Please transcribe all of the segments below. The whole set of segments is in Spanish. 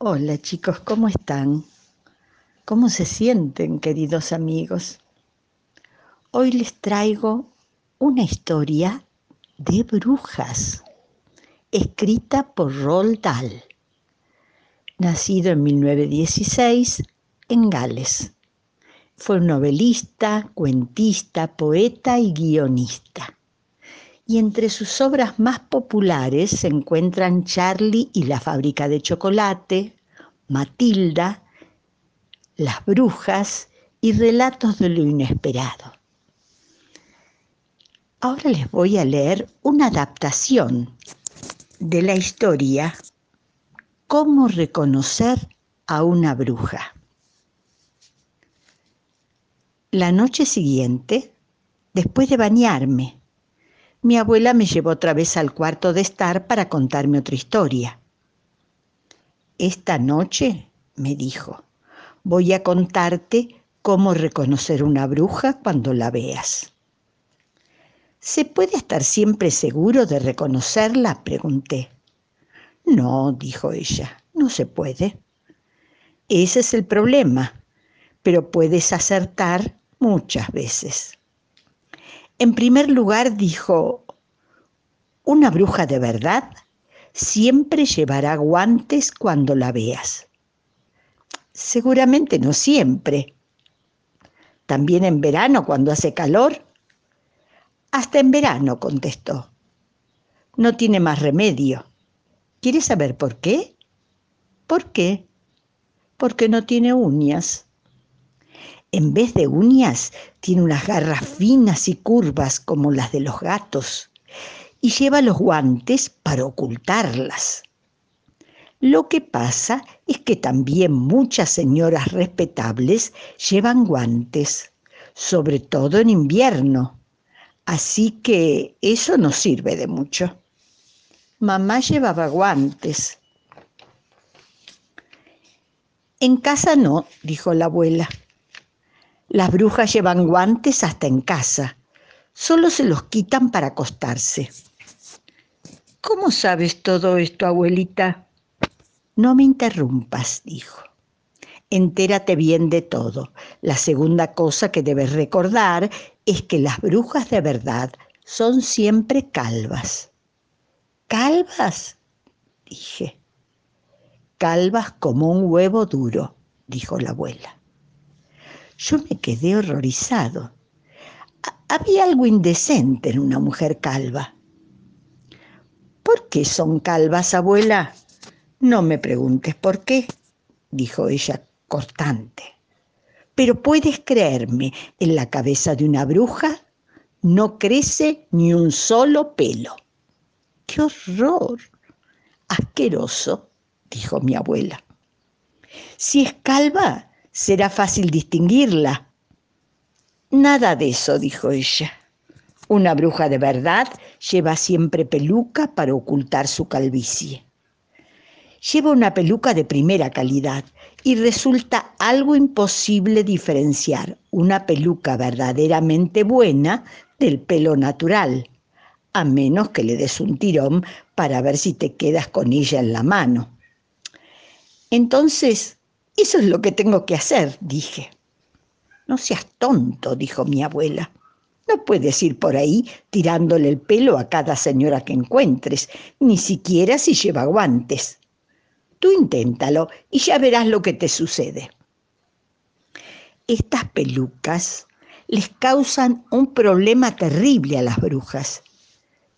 Hola chicos, ¿cómo están? ¿Cómo se sienten, queridos amigos? Hoy les traigo una historia de brujas, escrita por Roald Dahl, nacido en 1916 en Gales. Fue un novelista, cuentista, poeta y guionista. Y entre sus obras más populares se encuentran Charlie y la fábrica de chocolate, Matilda, Las brujas y Relatos de lo inesperado. Ahora les voy a leer una adaptación de la historia Cómo reconocer a una bruja. La noche siguiente, después de bañarme, mi abuela me llevó otra vez al cuarto de estar para contarme otra historia. Esta noche, me dijo, voy a contarte cómo reconocer una bruja cuando la veas. ¿Se puede estar siempre seguro de reconocerla? pregunté. No, dijo ella, no se puede. Ese es el problema, pero puedes acertar muchas veces. En primer lugar dijo, una bruja de verdad siempre llevará guantes cuando la veas. Seguramente no siempre. También en verano cuando hace calor. Hasta en verano, contestó. No tiene más remedio. ¿Quieres saber por qué? ¿Por qué? Porque no tiene uñas en vez de uñas, tiene unas garras finas y curvas como las de los gatos y lleva los guantes para ocultarlas. Lo que pasa es que también muchas señoras respetables llevan guantes, sobre todo en invierno, así que eso no sirve de mucho. Mamá llevaba guantes. En casa no, dijo la abuela. Las brujas llevan guantes hasta en casa. Solo se los quitan para acostarse. ¿Cómo sabes todo esto, abuelita? No me interrumpas, dijo. Entérate bien de todo. La segunda cosa que debes recordar es que las brujas de verdad son siempre calvas. ¿Calvas? dije. Calvas como un huevo duro, dijo la abuela. Yo me quedé horrorizado. Había algo indecente en una mujer calva. ¿Por qué son calvas, abuela? No me preguntes por qué, dijo ella cortante. Pero puedes creerme, en la cabeza de una bruja no crece ni un solo pelo. ¡Qué horror! Asqueroso, dijo mi abuela. Si es calva, será fácil distinguirla. Nada de eso, dijo ella. Una bruja de verdad lleva siempre peluca para ocultar su calvicie. Lleva una peluca de primera calidad y resulta algo imposible diferenciar una peluca verdaderamente buena del pelo natural, a menos que le des un tirón para ver si te quedas con ella en la mano. Entonces, eso es lo que tengo que hacer, dije. No seas tonto, dijo mi abuela. No puedes ir por ahí tirándole el pelo a cada señora que encuentres, ni siquiera si lleva guantes. Tú inténtalo y ya verás lo que te sucede. Estas pelucas les causan un problema terrible a las brujas.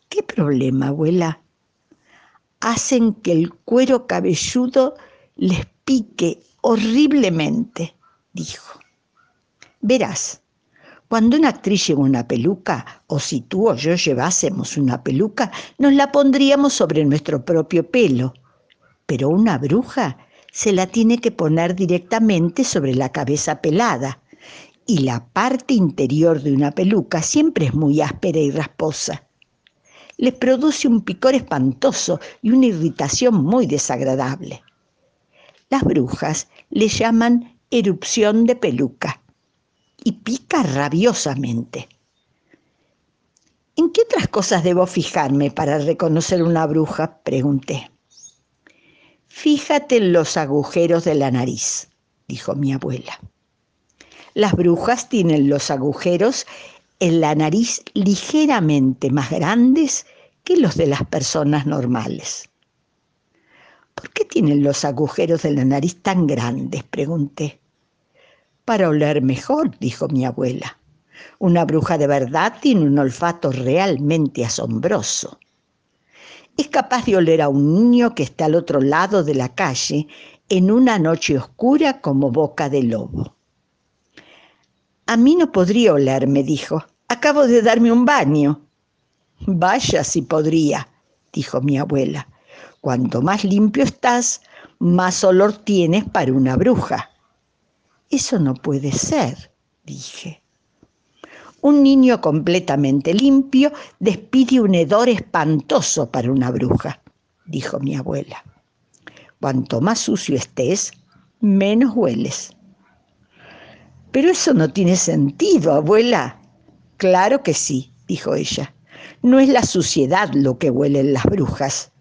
¿Qué problema, abuela? Hacen que el cuero cabelludo les pique horriblemente, dijo. Verás, cuando una actriz lleva una peluca, o si tú o yo llevásemos una peluca, nos la pondríamos sobre nuestro propio pelo. Pero una bruja se la tiene que poner directamente sobre la cabeza pelada. Y la parte interior de una peluca siempre es muy áspera y rasposa. Les produce un picor espantoso y una irritación muy desagradable. Las brujas le llaman erupción de peluca y pica rabiosamente. ¿En qué otras cosas debo fijarme para reconocer una bruja? pregunté. Fíjate en los agujeros de la nariz, dijo mi abuela. Las brujas tienen los agujeros en la nariz ligeramente más grandes que los de las personas normales. ¿Por qué tienen los agujeros de la nariz tan grandes? pregunté. Para oler mejor, dijo mi abuela. Una bruja de verdad tiene un olfato realmente asombroso. Es capaz de oler a un niño que está al otro lado de la calle en una noche oscura como boca de lobo. A mí no podría oler, me dijo. Acabo de darme un baño. Vaya si podría, dijo mi abuela. Cuanto más limpio estás, más olor tienes para una bruja. Eso no puede ser, dije. Un niño completamente limpio despide un hedor espantoso para una bruja, dijo mi abuela. Cuanto más sucio estés, menos hueles. Pero eso no tiene sentido, abuela. Claro que sí, dijo ella. No es la suciedad lo que huelen las brujas,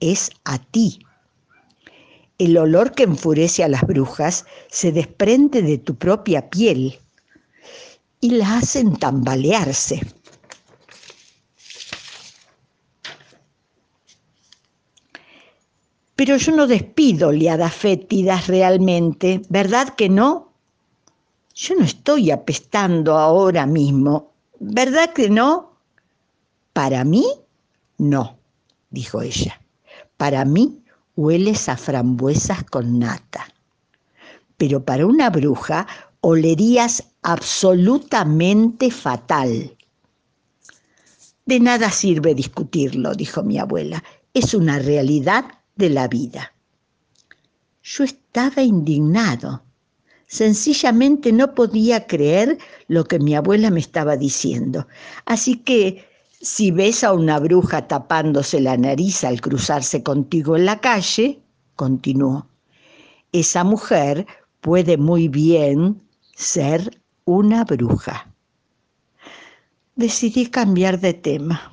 es a ti. El olor que enfurece a las brujas se desprende de tu propia piel y la hacen tambalearse. Pero yo no despido liadas fétidas realmente, ¿verdad que no? Yo no estoy apestando ahora mismo, ¿verdad que no? Para mí, no, dijo ella. Para mí hueles a frambuesas con nata. Pero para una bruja olerías absolutamente fatal. De nada sirve discutirlo, dijo mi abuela. Es una realidad de la vida. Yo estaba indignado. Sencillamente no podía creer lo que mi abuela me estaba diciendo. Así que si ves a una bruja tapándose la nariz al cruzarse contigo en la calle, continuó, esa mujer puede muy bien ser una bruja. Decidí cambiar de tema.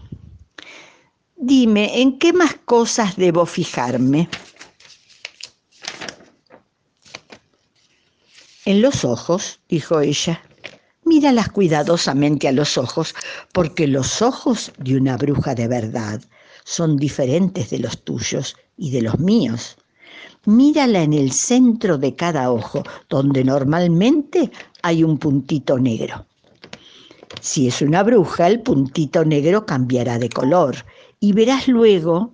Dime, ¿en qué más cosas debo fijarme? En los ojos, dijo ella. Míralas cuidadosamente a los ojos, porque los ojos de una bruja de verdad son diferentes de los tuyos y de los míos mírala en el centro de cada ojo, donde normalmente hay un puntito negro. Si es una bruja, el puntito negro cambiará de color y verás luego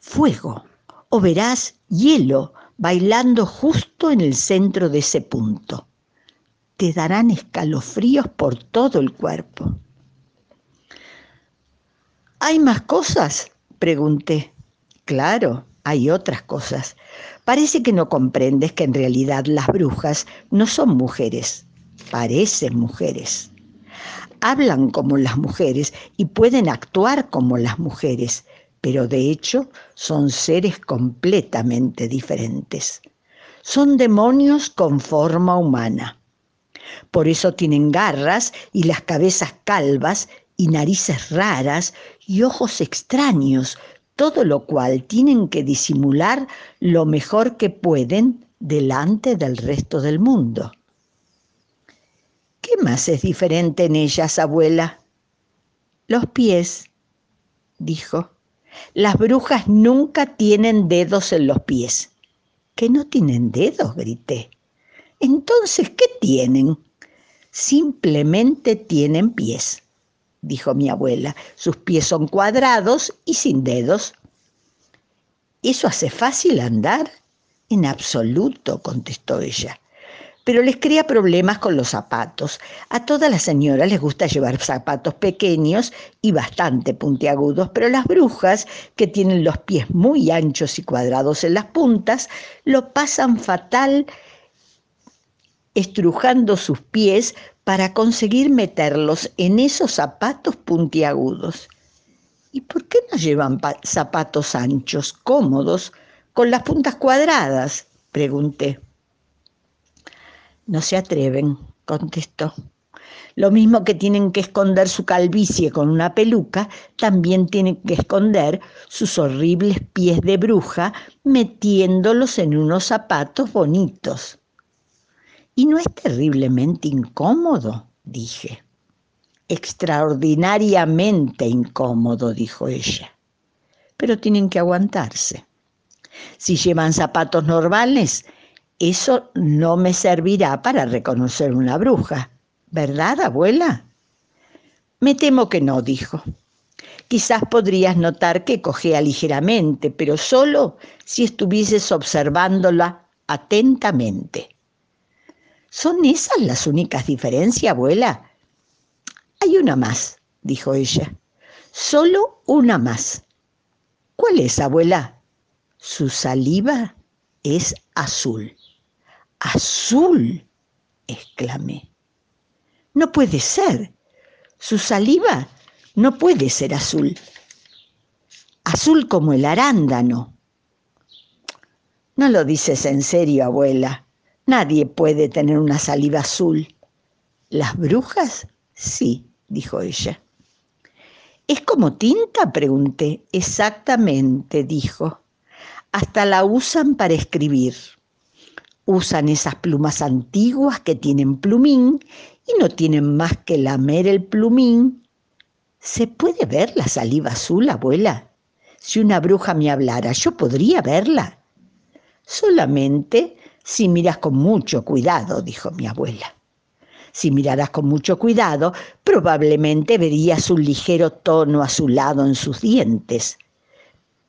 fuego o verás hielo bailando justo en el centro de ese punto. Te darán escalofríos por todo el cuerpo. ¿Hay más cosas? pregunté. Claro, hay otras cosas. Parece que no comprendes que en realidad las brujas no son mujeres, parecen mujeres. Hablan como las mujeres y pueden actuar como las mujeres, pero de hecho son seres completamente diferentes. Son demonios con forma humana. Por eso tienen garras y las cabezas calvas y narices raras y ojos extraños todo lo cual tienen que disimular lo mejor que pueden delante del resto del mundo. ¿Qué más es diferente en ellas, abuela? Los pies, dijo. Las brujas nunca tienen dedos en los pies. ¿Que no tienen dedos? grité. Entonces, ¿qué tienen? Simplemente tienen pies dijo mi abuela. Sus pies son cuadrados y sin dedos. ¿Eso hace fácil andar? En absoluto, contestó ella. Pero les crea problemas con los zapatos. A todas las señoras les gusta llevar zapatos pequeños y bastante puntiagudos, pero las brujas, que tienen los pies muy anchos y cuadrados en las puntas, lo pasan fatal estrujando sus pies para conseguir meterlos en esos zapatos puntiagudos. ¿Y por qué no llevan zapatos anchos, cómodos, con las puntas cuadradas? pregunté. No se atreven, contestó. Lo mismo que tienen que esconder su calvicie con una peluca, también tienen que esconder sus horribles pies de bruja metiéndolos en unos zapatos bonitos. ¿Y no es terriblemente incómodo? dije. Extraordinariamente incómodo, dijo ella. Pero tienen que aguantarse. Si llevan zapatos normales, eso no me servirá para reconocer una bruja. ¿Verdad, abuela? Me temo que no, dijo. Quizás podrías notar que cojea ligeramente, pero solo si estuvieses observándola atentamente. ¿Son esas las únicas diferencias, abuela? Hay una más, dijo ella. Solo una más. ¿Cuál es, abuela? Su saliva es azul. Azul, exclamé. No puede ser. Su saliva no puede ser azul. Azul como el arándano. No lo dices en serio, abuela. Nadie puede tener una saliva azul. ¿Las brujas? Sí, dijo ella. ¿Es como tinta? pregunté. Exactamente, dijo. Hasta la usan para escribir. Usan esas plumas antiguas que tienen plumín y no tienen más que lamer el plumín. ¿Se puede ver la saliva azul, abuela? Si una bruja me hablara, ¿yo podría verla? Solamente si miras con mucho cuidado, dijo mi abuela. Si miraras con mucho cuidado, probablemente verías un ligero tono azulado en sus dientes,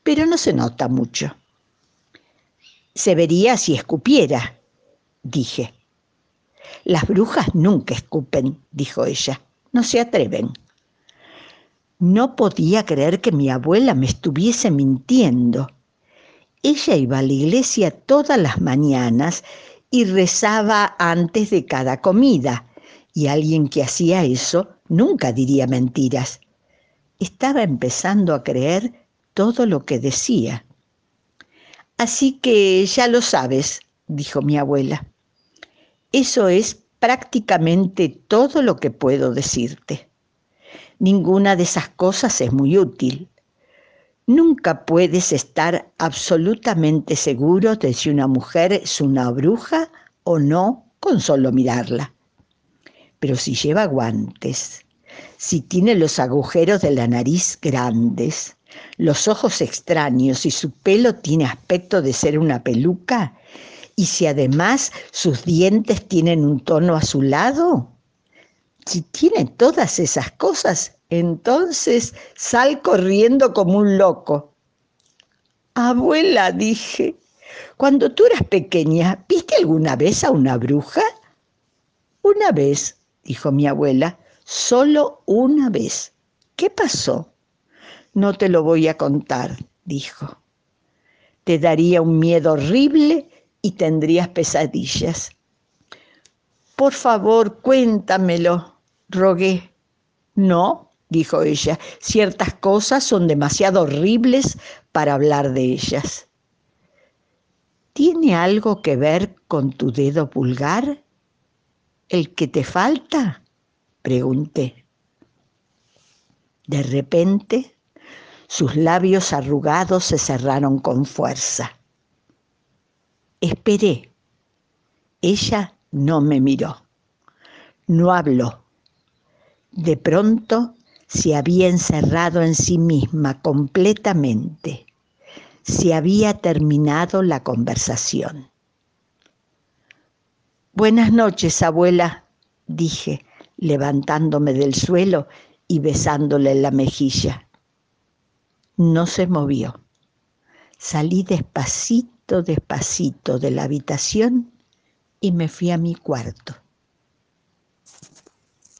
pero no se nota mucho. Se vería si escupiera, dije. Las brujas nunca escupen, dijo ella, no se atreven. No podía creer que mi abuela me estuviese mintiendo. Ella iba a la iglesia todas las mañanas y rezaba antes de cada comida, y alguien que hacía eso nunca diría mentiras. Estaba empezando a creer todo lo que decía. Así que ya lo sabes, dijo mi abuela. Eso es prácticamente todo lo que puedo decirte. Ninguna de esas cosas es muy útil. Nunca puedes estar absolutamente seguro de si una mujer es una bruja o no con solo mirarla. Pero si lleva guantes, si tiene los agujeros de la nariz grandes, los ojos extraños y su pelo tiene aspecto de ser una peluca, y si además sus dientes tienen un tono azulado, si tiene todas esas cosas, entonces sal corriendo como un loco. Abuela, dije, cuando tú eras pequeña, ¿viste alguna vez a una bruja? Una vez, dijo mi abuela, solo una vez. ¿Qué pasó? No te lo voy a contar, dijo. Te daría un miedo horrible y tendrías pesadillas. Por favor, cuéntamelo, rogué. No, dijo ella, ciertas cosas son demasiado horribles para hablar de ellas. ¿Tiene algo que ver con tu dedo pulgar? ¿El que te falta? pregunté. De repente, sus labios arrugados se cerraron con fuerza. Esperé. Ella no me miró. No habló. De pronto se había encerrado en sí misma completamente. Se había terminado la conversación. Buenas noches, abuela, dije, levantándome del suelo y besándole la mejilla. No se movió. Salí despacito despacito de la habitación y me fui a mi cuarto.